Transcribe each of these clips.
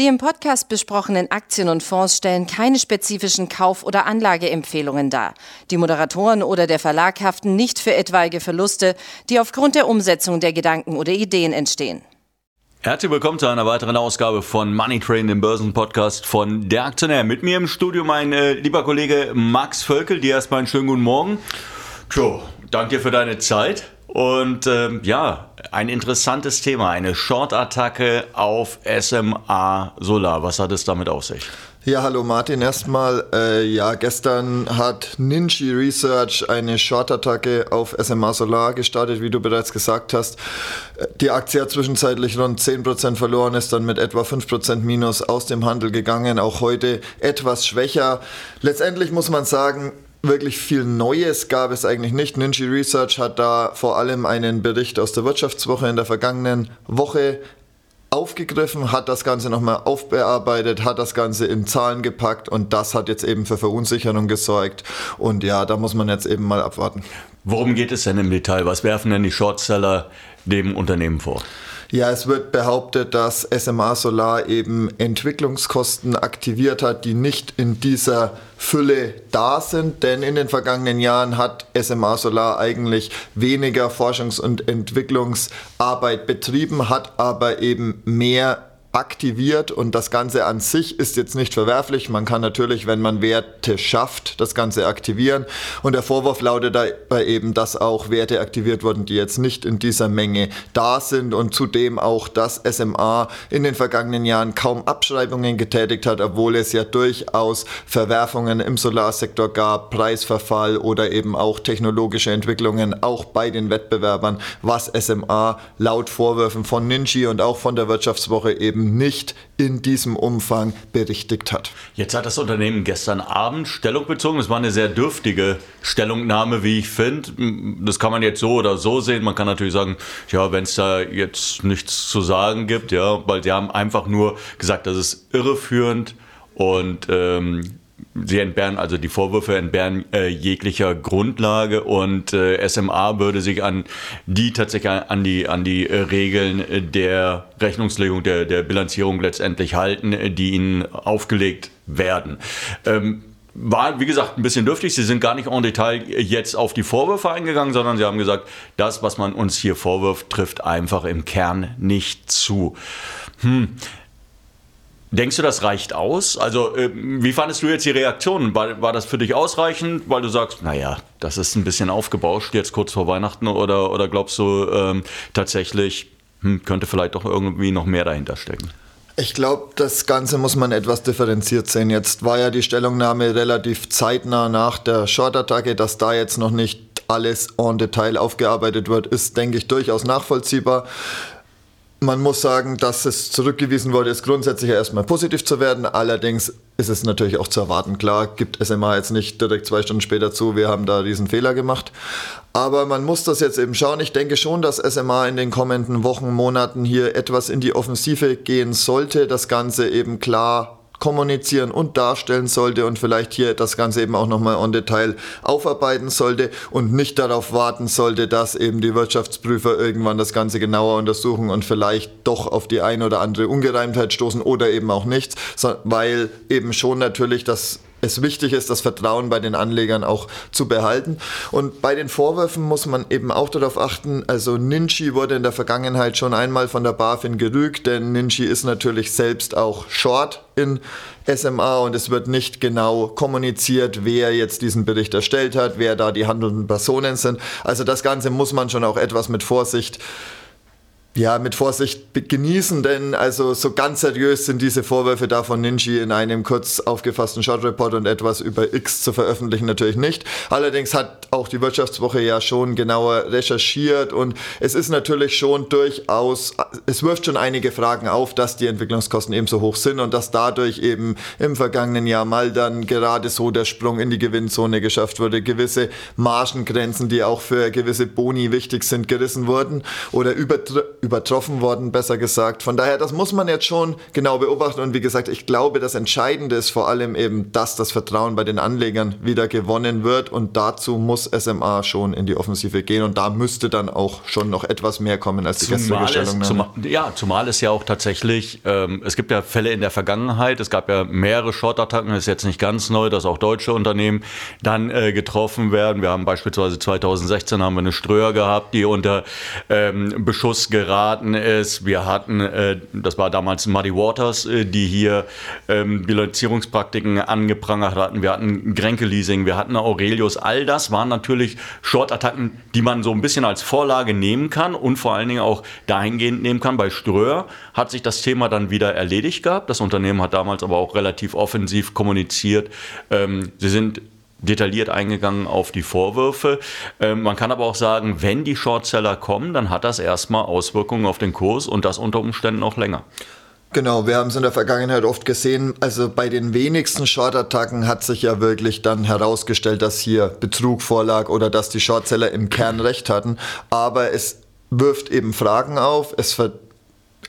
Die im Podcast besprochenen Aktien und Fonds stellen keine spezifischen Kauf- oder Anlageempfehlungen dar. Die Moderatoren oder der Verlag haften nicht für etwaige Verluste, die aufgrund der Umsetzung der Gedanken oder Ideen entstehen. Herzlich willkommen zu einer weiteren Ausgabe von Money Train, dem Börsenpodcast von Der Aktionär. Mit mir im Studio mein äh, lieber Kollege Max Völkel. Dir erstmal einen schönen guten Morgen. Tjo, danke dir für deine Zeit. Und ähm, ja, ein interessantes Thema, eine Short-Attacke auf SMA Solar. Was hat es damit auf sich? Ja, hallo Martin. Erstmal, äh, ja, gestern hat Ninja Research eine Short-Attacke auf SMA Solar gestartet, wie du bereits gesagt hast. Die Aktie hat zwischenzeitlich rund 10% verloren, ist dann mit etwa 5% Minus aus dem Handel gegangen. Auch heute etwas schwächer. Letztendlich muss man sagen, wirklich viel Neues gab es eigentlich nicht. Ninja Research hat da vor allem einen Bericht aus der Wirtschaftswoche in der vergangenen Woche aufgegriffen, hat das Ganze nochmal aufbearbeitet, hat das Ganze in Zahlen gepackt und das hat jetzt eben für Verunsicherung gesorgt. Und ja, da muss man jetzt eben mal abwarten. Worum geht es denn im Detail? Was werfen denn die Shortseller dem Unternehmen vor? Ja, es wird behauptet, dass SMA Solar eben Entwicklungskosten aktiviert hat, die nicht in dieser Fülle da sind, denn in den vergangenen Jahren hat SMA Solar eigentlich weniger Forschungs- und Entwicklungsarbeit betrieben, hat aber eben mehr aktiviert und das Ganze an sich ist jetzt nicht verwerflich. Man kann natürlich, wenn man Werte schafft, das Ganze aktivieren. Und der Vorwurf lautet dabei eben, dass auch Werte aktiviert wurden, die jetzt nicht in dieser Menge da sind und zudem auch, dass SMA in den vergangenen Jahren kaum Abschreibungen getätigt hat, obwohl es ja durchaus Verwerfungen im Solarsektor gab, Preisverfall oder eben auch technologische Entwicklungen auch bei den Wettbewerbern, was SMA laut Vorwürfen von Ninji und auch von der Wirtschaftswoche eben eben nicht in diesem Umfang berichtigt hat. Jetzt hat das Unternehmen gestern Abend Stellung bezogen. Es war eine sehr dürftige Stellungnahme, wie ich finde. Das kann man jetzt so oder so sehen. Man kann natürlich sagen, ja, wenn es da jetzt nichts zu sagen gibt, ja, weil sie haben einfach nur gesagt, das ist irreführend und ähm, sie entbehren, also die Vorwürfe entbehren äh, jeglicher Grundlage und äh, SMA würde sich an die tatsächlich an die, an die äh, Regeln der Rechnungslegung, der, der Bilanzierung letztendlich halten, äh, die ihnen aufgelegt werden. Ähm, war, wie gesagt, ein bisschen dürftig. Sie sind gar nicht en Detail jetzt auf die Vorwürfe eingegangen, sondern sie haben gesagt, das, was man uns hier vorwirft, trifft einfach im Kern nicht zu. Hm. Denkst du, das reicht aus? Also, äh, wie fandest du jetzt die Reaktion? War, war das für dich ausreichend, weil du sagst, naja, das ist ein bisschen aufgebauscht jetzt kurz vor Weihnachten oder, oder glaubst du ähm, tatsächlich, hm, könnte vielleicht doch irgendwie noch mehr dahinter stecken? Ich glaube, das Ganze muss man etwas differenziert sehen. Jetzt war ja die Stellungnahme relativ zeitnah nach der Short-Attacke, dass da jetzt noch nicht alles en Detail aufgearbeitet wird, ist, denke ich, durchaus nachvollziehbar. Man muss sagen, dass es zurückgewiesen wurde, ist grundsätzlich erstmal positiv zu werden. Allerdings ist es natürlich auch zu erwarten. Klar, gibt SMA jetzt nicht direkt zwei Stunden später zu, wir haben da diesen Fehler gemacht. Aber man muss das jetzt eben schauen. Ich denke schon, dass SMA in den kommenden Wochen, Monaten hier etwas in die Offensive gehen sollte, das Ganze eben klar kommunizieren und darstellen sollte und vielleicht hier das Ganze eben auch nochmal on Detail aufarbeiten sollte und nicht darauf warten sollte, dass eben die Wirtschaftsprüfer irgendwann das Ganze genauer untersuchen und vielleicht doch auf die eine oder andere Ungereimtheit stoßen oder eben auch nichts, weil eben schon natürlich das es wichtig ist, das Vertrauen bei den Anlegern auch zu behalten. Und bei den Vorwürfen muss man eben auch darauf achten, also Ninchi wurde in der Vergangenheit schon einmal von der BaFin gerügt, denn Ninchi ist natürlich selbst auch Short in SMA und es wird nicht genau kommuniziert, wer jetzt diesen Bericht erstellt hat, wer da die handelnden Personen sind. Also das Ganze muss man schon auch etwas mit Vorsicht ja, mit Vorsicht genießen, denn also so ganz seriös sind diese Vorwürfe da von Ninji in einem kurz aufgefassten Short Report und etwas über X zu veröffentlichen natürlich nicht. Allerdings hat auch die Wirtschaftswoche ja schon genauer recherchiert und es ist natürlich schon durchaus, es wirft schon einige Fragen auf, dass die Entwicklungskosten eben so hoch sind und dass dadurch eben im vergangenen Jahr mal dann gerade so der Sprung in die Gewinnzone geschafft wurde, gewisse Margengrenzen, die auch für gewisse Boni wichtig sind, gerissen wurden oder übertreten übertroffen worden, besser gesagt. Von daher, das muss man jetzt schon genau beobachten. Und wie gesagt, ich glaube, das Entscheidende ist vor allem eben, dass das Vertrauen bei den Anlegern wieder gewonnen wird. Und dazu muss SMA schon in die Offensive gehen. Und da müsste dann auch schon noch etwas mehr kommen als die zumal gestrige Stellungnahme. Zum, ja, zumal es ja auch tatsächlich, ähm, es gibt ja Fälle in der Vergangenheit, es gab ja mehrere Short-Attacken, ist jetzt nicht ganz neu, dass auch deutsche Unternehmen dann äh, getroffen werden. Wir haben beispielsweise 2016 haben wir eine Ströer gehabt, die unter ähm, Beschuss geraten ist. Wir hatten, äh, das war damals Muddy Waters, äh, die hier ähm, Bilanzierungspraktiken angeprangert hatten. Wir hatten Grenke Leasing, wir hatten Aurelius. All das waren natürlich Short-Attacken, die man so ein bisschen als Vorlage nehmen kann und vor allen Dingen auch dahingehend nehmen kann. Bei Ströer hat sich das Thema dann wieder erledigt gehabt. Das Unternehmen hat damals aber auch relativ offensiv kommuniziert. Ähm, sie sind detailliert eingegangen auf die Vorwürfe. Ähm, man kann aber auch sagen, wenn die Shortseller kommen, dann hat das erstmal Auswirkungen auf den Kurs und das unter Umständen noch länger. Genau, wir haben es in der Vergangenheit oft gesehen. Also bei den wenigsten Short-Attacken hat sich ja wirklich dann herausgestellt, dass hier Betrug vorlag oder dass die Shortseller im Kern recht hatten. Aber es wirft eben Fragen auf, es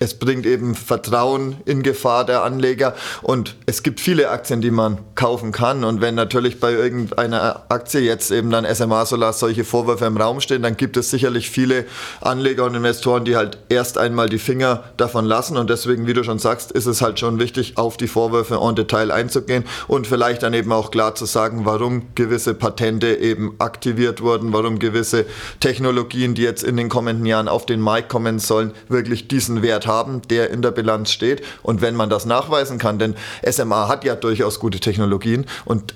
es bringt eben Vertrauen in Gefahr der Anleger. Und es gibt viele Aktien, die man kaufen kann. Und wenn natürlich bei irgendeiner Aktie jetzt eben dann SMA Solar solche Vorwürfe im Raum stehen, dann gibt es sicherlich viele Anleger und Investoren, die halt erst einmal die Finger davon lassen. Und deswegen, wie du schon sagst, ist es halt schon wichtig, auf die Vorwürfe en Detail einzugehen und vielleicht dann eben auch klar zu sagen, warum gewisse Patente eben aktiviert wurden, warum gewisse Technologien, die jetzt in den kommenden Jahren auf den Markt kommen sollen, wirklich diesen Wert haben haben, der in der Bilanz steht. Und wenn man das nachweisen kann, denn SMA hat ja durchaus gute Technologien und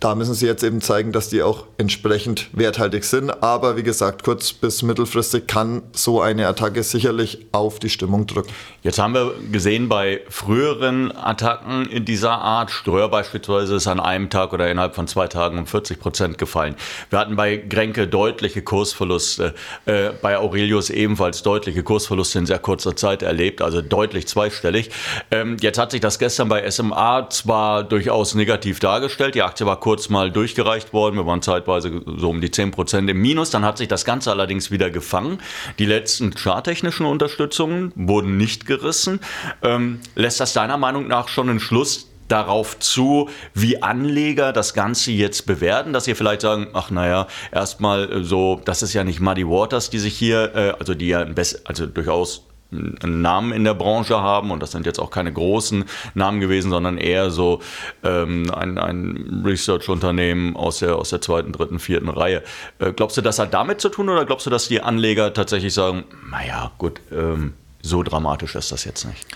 da müssen sie jetzt eben zeigen, dass die auch entsprechend werthaltig sind. Aber wie gesagt, kurz- bis mittelfristig kann so eine Attacke sicherlich auf die Stimmung drücken. Jetzt haben wir gesehen, bei früheren Attacken in dieser Art, Ströer beispielsweise, ist an einem Tag oder innerhalb von zwei Tagen um 40 Prozent gefallen. Wir hatten bei Grenke deutliche Kursverluste, äh, bei Aurelius ebenfalls deutliche Kursverluste in sehr kurzer Zeit erlebt, also deutlich zweistellig. Ähm, jetzt hat sich das gestern bei SMA zwar durchaus negativ dargestellt, die Aktie war kurz mal durchgereicht worden. Wir waren zeitweise so um die 10% im Minus. Dann hat sich das Ganze allerdings wieder gefangen. Die letzten charttechnischen Unterstützungen wurden nicht gerissen. Ähm, lässt das deiner Meinung nach schon einen Schluss darauf zu, wie Anleger das Ganze jetzt bewerten, dass ihr vielleicht sagen, ach naja, erstmal so, das ist ja nicht Muddy Waters, die sich hier, äh, also die ja also durchaus einen Namen in der Branche haben und das sind jetzt auch keine großen Namen gewesen, sondern eher so ähm, ein, ein Research-Unternehmen aus der, aus der zweiten, dritten, vierten Reihe. Äh, glaubst du, das hat damit zu tun oder glaubst du, dass die Anleger tatsächlich sagen, naja, gut, ähm, so dramatisch ist das jetzt nicht?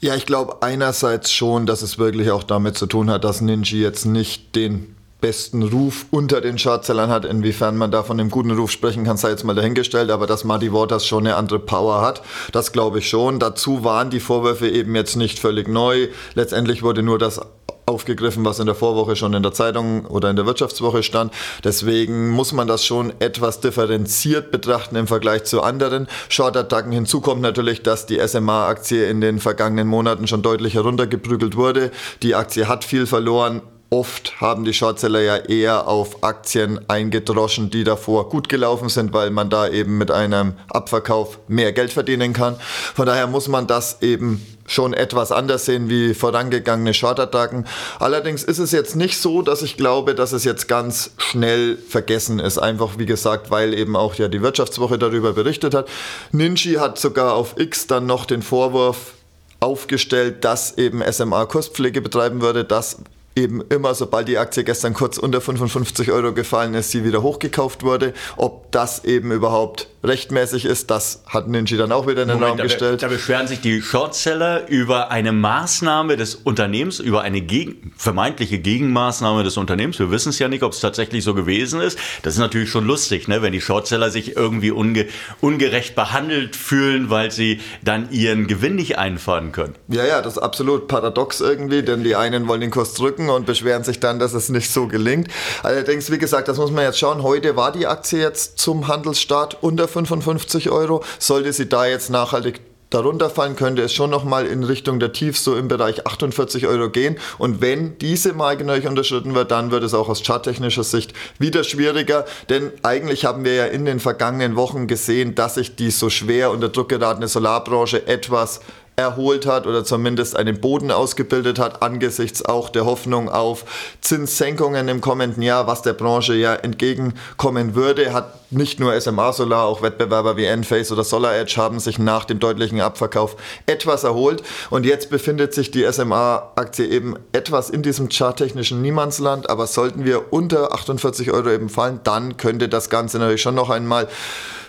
Ja, ich glaube einerseits schon, dass es wirklich auch damit zu tun hat, dass Ninja jetzt nicht den besten Ruf unter den Shortsellern hat. Inwiefern man da von einem guten Ruf sprechen kann, sei jetzt mal dahingestellt, aber dass Muddy Waters schon eine andere Power hat, das glaube ich schon. Dazu waren die Vorwürfe eben jetzt nicht völlig neu. Letztendlich wurde nur das aufgegriffen, was in der Vorwoche schon in der Zeitung oder in der Wirtschaftswoche stand. Deswegen muss man das schon etwas differenziert betrachten im Vergleich zu anderen Short-Attacken. Hinzu kommt natürlich, dass die SMA-Aktie in den vergangenen Monaten schon deutlich heruntergeprügelt wurde. Die Aktie hat viel verloren, Oft haben die Shortseller ja eher auf Aktien eingedroschen, die davor gut gelaufen sind, weil man da eben mit einem Abverkauf mehr Geld verdienen kann. Von daher muss man das eben schon etwas anders sehen wie vorangegangene Short-Attacken. Allerdings ist es jetzt nicht so, dass ich glaube, dass es jetzt ganz schnell vergessen ist. Einfach wie gesagt, weil eben auch ja die Wirtschaftswoche darüber berichtet hat. Ninji hat sogar auf X dann noch den Vorwurf aufgestellt, dass eben SMA Kurspflege betreiben würde. Das eben immer, sobald die Aktie gestern kurz unter 55 Euro gefallen ist, sie wieder hochgekauft wurde. Ob das eben überhaupt rechtmäßig ist, das hat Ninja dann auch wieder in den Moment, Raum da gestellt. Da beschweren sich die Shortseller über eine Maßnahme des Unternehmens, über eine gegen, vermeintliche Gegenmaßnahme des Unternehmens. Wir wissen es ja nicht, ob es tatsächlich so gewesen ist. Das ist natürlich schon lustig, ne? wenn die Shortseller sich irgendwie unge, ungerecht behandelt fühlen, weil sie dann ihren Gewinn nicht einfahren können. Ja, ja, das ist absolut paradox irgendwie, denn die einen wollen den Kurs drücken und beschweren sich dann, dass es nicht so gelingt. Allerdings, wie gesagt, das muss man jetzt schauen. Heute war die Aktie jetzt zum Handelsstart unter 55 Euro. Sollte sie da jetzt nachhaltig darunter fallen, könnte es schon nochmal in Richtung der Tiefs so im Bereich 48 Euro gehen. Und wenn diese Marke natürlich unterschritten wird, dann wird es auch aus charttechnischer Sicht wieder schwieriger. Denn eigentlich haben wir ja in den vergangenen Wochen gesehen, dass sich die so schwer unter Druck geratene Solarbranche etwas erholt hat oder zumindest einen Boden ausgebildet hat angesichts auch der Hoffnung auf Zinssenkungen im kommenden Jahr, was der Branche ja entgegenkommen würde, hat nicht nur SMA Solar, auch Wettbewerber wie Enphase oder SolarEdge haben sich nach dem deutlichen Abverkauf etwas erholt und jetzt befindet sich die SMA-Aktie eben etwas in diesem charttechnischen Niemandsland, aber sollten wir unter 48 Euro eben fallen, dann könnte das Ganze natürlich schon noch einmal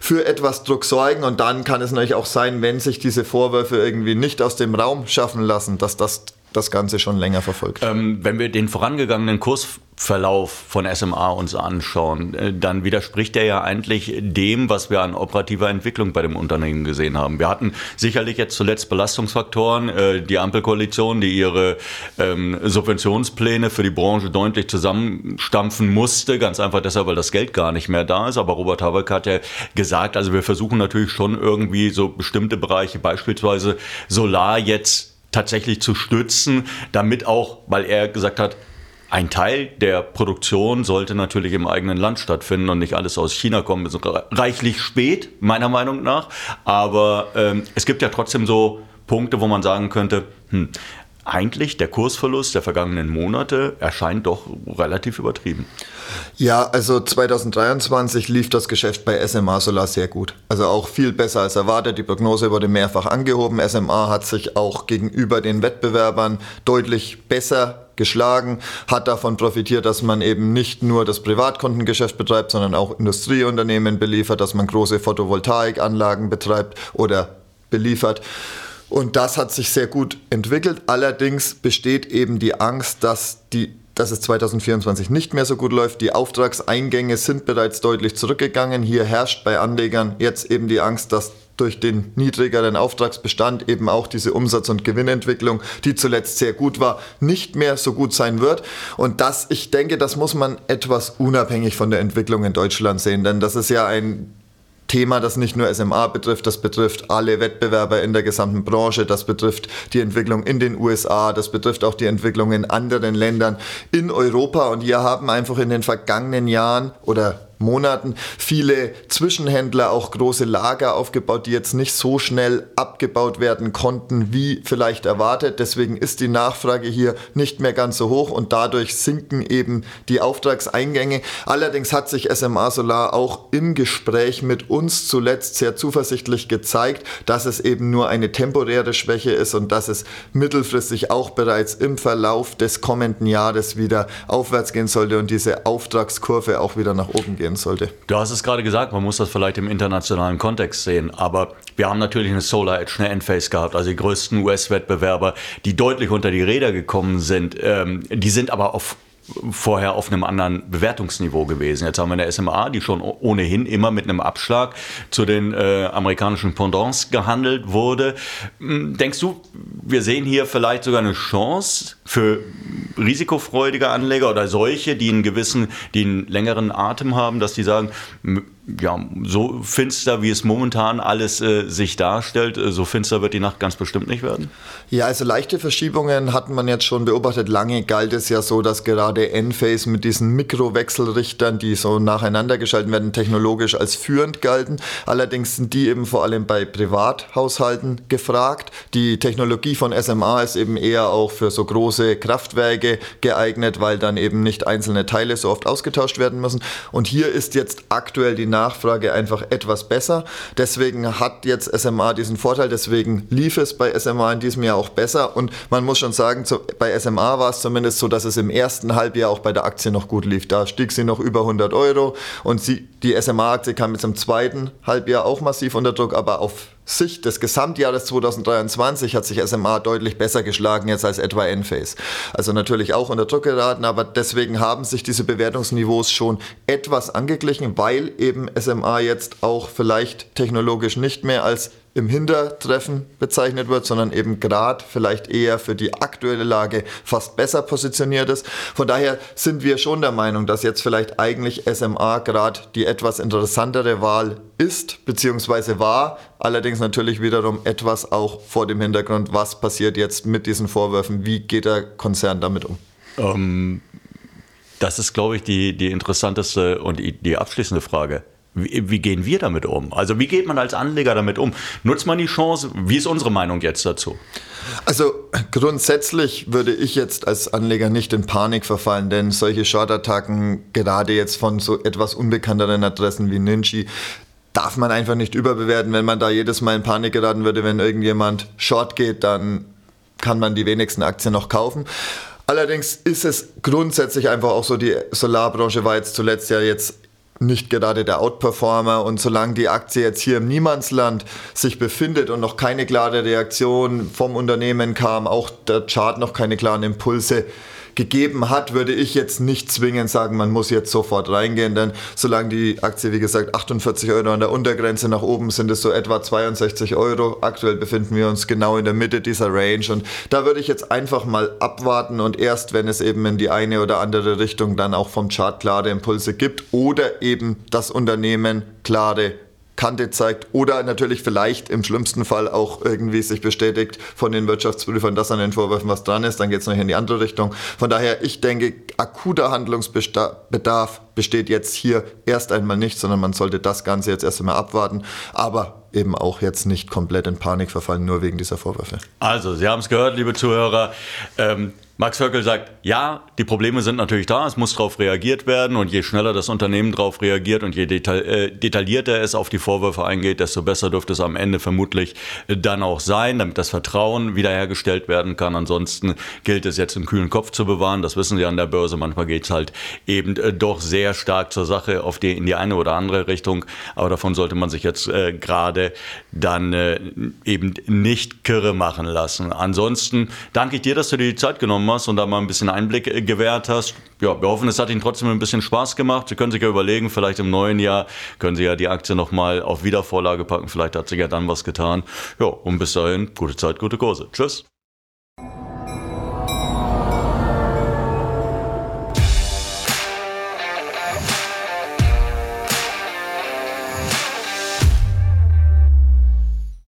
für etwas Druck sorgen. Und dann kann es natürlich auch sein, wenn sich diese Vorwürfe irgendwie nicht aus dem Raum schaffen lassen, dass das das Ganze schon länger verfolgt. Ähm, wenn wir den vorangegangenen Kursverlauf von SMA uns anschauen, äh, dann widerspricht er ja eigentlich dem, was wir an operativer Entwicklung bei dem Unternehmen gesehen haben. Wir hatten sicherlich jetzt zuletzt Belastungsfaktoren, äh, die Ampelkoalition, die ihre ähm, Subventionspläne für die Branche deutlich zusammenstampfen musste, ganz einfach deshalb, weil das Geld gar nicht mehr da ist. Aber Robert Habeck hat ja gesagt, also wir versuchen natürlich schon irgendwie so bestimmte Bereiche, beispielsweise Solar jetzt tatsächlich zu stützen, damit auch, weil er gesagt hat, ein Teil der Produktion sollte natürlich im eigenen Land stattfinden und nicht alles aus China kommen. ist reichlich spät, meiner Meinung nach. Aber ähm, es gibt ja trotzdem so Punkte, wo man sagen könnte, hm, eigentlich der Kursverlust der vergangenen Monate erscheint doch relativ übertrieben. Ja, also 2023 lief das Geschäft bei SMA Solar sehr gut. Also auch viel besser als erwartet. Die Prognose wurde mehrfach angehoben. SMA hat sich auch gegenüber den Wettbewerbern deutlich besser geschlagen, hat davon profitiert, dass man eben nicht nur das Privatkundengeschäft betreibt, sondern auch Industrieunternehmen beliefert, dass man große Photovoltaikanlagen betreibt oder beliefert. Und das hat sich sehr gut entwickelt. Allerdings besteht eben die Angst, dass, die, dass es 2024 nicht mehr so gut läuft. Die Auftragseingänge sind bereits deutlich zurückgegangen. Hier herrscht bei Anlegern jetzt eben die Angst, dass durch den niedrigeren Auftragsbestand eben auch diese Umsatz- und Gewinnentwicklung, die zuletzt sehr gut war, nicht mehr so gut sein wird. Und das, ich denke, das muss man etwas unabhängig von der Entwicklung in Deutschland sehen, denn das ist ja ein Thema, das nicht nur SMA betrifft, das betrifft alle Wettbewerber in der gesamten Branche, das betrifft die Entwicklung in den USA, das betrifft auch die Entwicklung in anderen Ländern in Europa. Und wir haben einfach in den vergangenen Jahren oder Monaten viele Zwischenhändler, auch große Lager aufgebaut, die jetzt nicht so schnell abgebaut werden konnten, wie vielleicht erwartet. Deswegen ist die Nachfrage hier nicht mehr ganz so hoch und dadurch sinken eben die Auftragseingänge. Allerdings hat sich SMA Solar auch im Gespräch mit uns zuletzt sehr zuversichtlich gezeigt, dass es eben nur eine temporäre Schwäche ist und dass es mittelfristig auch bereits im Verlauf des kommenden Jahres wieder aufwärts gehen sollte und diese Auftragskurve auch wieder nach oben gehen sollte. Du hast es gerade gesagt, man muss das vielleicht im internationalen Kontext sehen, aber wir haben natürlich eine Solar Edge, eine Enphase gehabt, also die größten US-Wettbewerber, die deutlich unter die Räder gekommen sind. Ähm, die sind aber auf vorher auf einem anderen Bewertungsniveau gewesen. Jetzt haben wir eine SMA, die schon ohnehin immer mit einem Abschlag zu den äh, amerikanischen Pendants gehandelt wurde. Hm, denkst du, wir sehen hier vielleicht sogar eine Chance für risikofreudige Anleger oder solche, die einen gewissen, die einen längeren Atem haben, dass die sagen, ja, so finster, wie es momentan alles äh, sich darstellt, äh, so finster wird die Nacht ganz bestimmt nicht werden? Ja, also leichte Verschiebungen hat man jetzt schon beobachtet. Lange galt es ja so, dass gerade Enphase mit diesen Mikrowechselrichtern, die so nacheinander geschalten werden, technologisch als führend galten. Allerdings sind die eben vor allem bei Privathaushalten gefragt. Die Technologie von SMA ist eben eher auch für so große Kraftwerke geeignet, weil dann eben nicht einzelne Teile so oft ausgetauscht werden müssen. Und hier ist jetzt aktuell die Nachfrage einfach etwas besser. Deswegen hat jetzt SMA diesen Vorteil, deswegen lief es bei SMA in diesem Jahr auch besser und man muss schon sagen, bei SMA war es zumindest so, dass es im ersten Halbjahr auch bei der Aktie noch gut lief. Da stieg sie noch über 100 Euro und sie, die SMA-Aktie kam jetzt im zweiten Halbjahr auch massiv unter Druck, aber auf Sicht des Gesamtjahres 2023 hat sich SMA deutlich besser geschlagen jetzt als etwa Enphase. Also natürlich auch unter Druck geraten, aber deswegen haben sich diese Bewertungsniveaus schon etwas angeglichen, weil eben SMA jetzt auch vielleicht technologisch nicht mehr als im Hintertreffen bezeichnet wird, sondern eben gerade vielleicht eher für die aktuelle Lage fast besser positioniert ist. Von daher sind wir schon der Meinung, dass jetzt vielleicht eigentlich SMA gerade die etwas interessantere Wahl ist, beziehungsweise war, allerdings natürlich wiederum etwas auch vor dem Hintergrund, was passiert jetzt mit diesen Vorwürfen, wie geht der Konzern damit um? Ähm, das ist, glaube ich, die, die interessanteste und die abschließende Frage. Wie, wie, gehen wir damit um? Also wie geht man als Anleger damit um? Nutzt man die Chance? Wie ist unsere Meinung jetzt dazu? Also grundsätzlich würde ich jetzt als Anleger nicht in Panik verfallen, denn solche Short-Attacken, gerade jetzt von so etwas unbekannteren Adressen wie Ninji, darf man einfach nicht überbewerten. Wenn man da jedes Mal in Panik geraten würde, wenn irgendjemand Short geht, dann kann man die wenigsten Aktien noch kaufen. Allerdings ist es grundsätzlich einfach auch so, die Solarbranche war jetzt zuletzt ja jetzt nicht gerade der Outperformer. Und solange die Aktie jetzt hier im Niemandsland sich befindet und noch keine klare Reaktion vom Unternehmen kam, auch der Chart noch keine klaren Impulse, gegeben hat, würde ich jetzt nicht zwingend sagen, man muss jetzt sofort reingehen, denn solange die Aktie, wie gesagt, 48 Euro an der Untergrenze nach oben sind es so etwa 62 Euro. Aktuell befinden wir uns genau in der Mitte dieser Range und da würde ich jetzt einfach mal abwarten und erst, wenn es eben in die eine oder andere Richtung dann auch vom Chart klare Impulse gibt oder eben das Unternehmen klare Kante zeigt oder natürlich vielleicht im schlimmsten Fall auch irgendwie sich bestätigt von den Wirtschaftsprüfern, dass an den Vorwürfen was dran ist, dann geht es noch in die andere Richtung. Von daher, ich denke, akuter Handlungsbedarf besteht jetzt hier erst einmal nicht, sondern man sollte das Ganze jetzt erst einmal abwarten, aber eben auch jetzt nicht komplett in Panik verfallen, nur wegen dieser Vorwürfe. Also, Sie haben es gehört, liebe Zuhörer. Ähm, Max Vöckel sagt, ja, die Probleme sind natürlich da, es muss darauf reagiert werden und je schneller das Unternehmen darauf reagiert und je detail, äh, detaillierter es auf die Vorwürfe eingeht, desto besser dürfte es am Ende vermutlich dann auch sein, damit das Vertrauen wiederhergestellt werden kann. Ansonsten gilt es jetzt einen kühlen Kopf zu bewahren, das wissen Sie an der Börse, manchmal geht es halt eben äh, doch sehr stark zur Sache auf die, in die eine oder andere Richtung, aber davon sollte man sich jetzt äh, gerade dann äh, eben nicht kirre machen lassen. Ansonsten danke ich dir, dass du dir die Zeit genommen genommen hast und da mal ein bisschen Einblick äh, gewährt hast. Ja, wir hoffen, es hat Ihnen trotzdem ein bisschen Spaß gemacht. Sie können sich ja überlegen, vielleicht im neuen Jahr können Sie ja die Aktie nochmal auf Wiedervorlage packen. Vielleicht hat sich ja dann was getan. Ja, und bis dahin, gute Zeit, gute Kurse. Tschüss.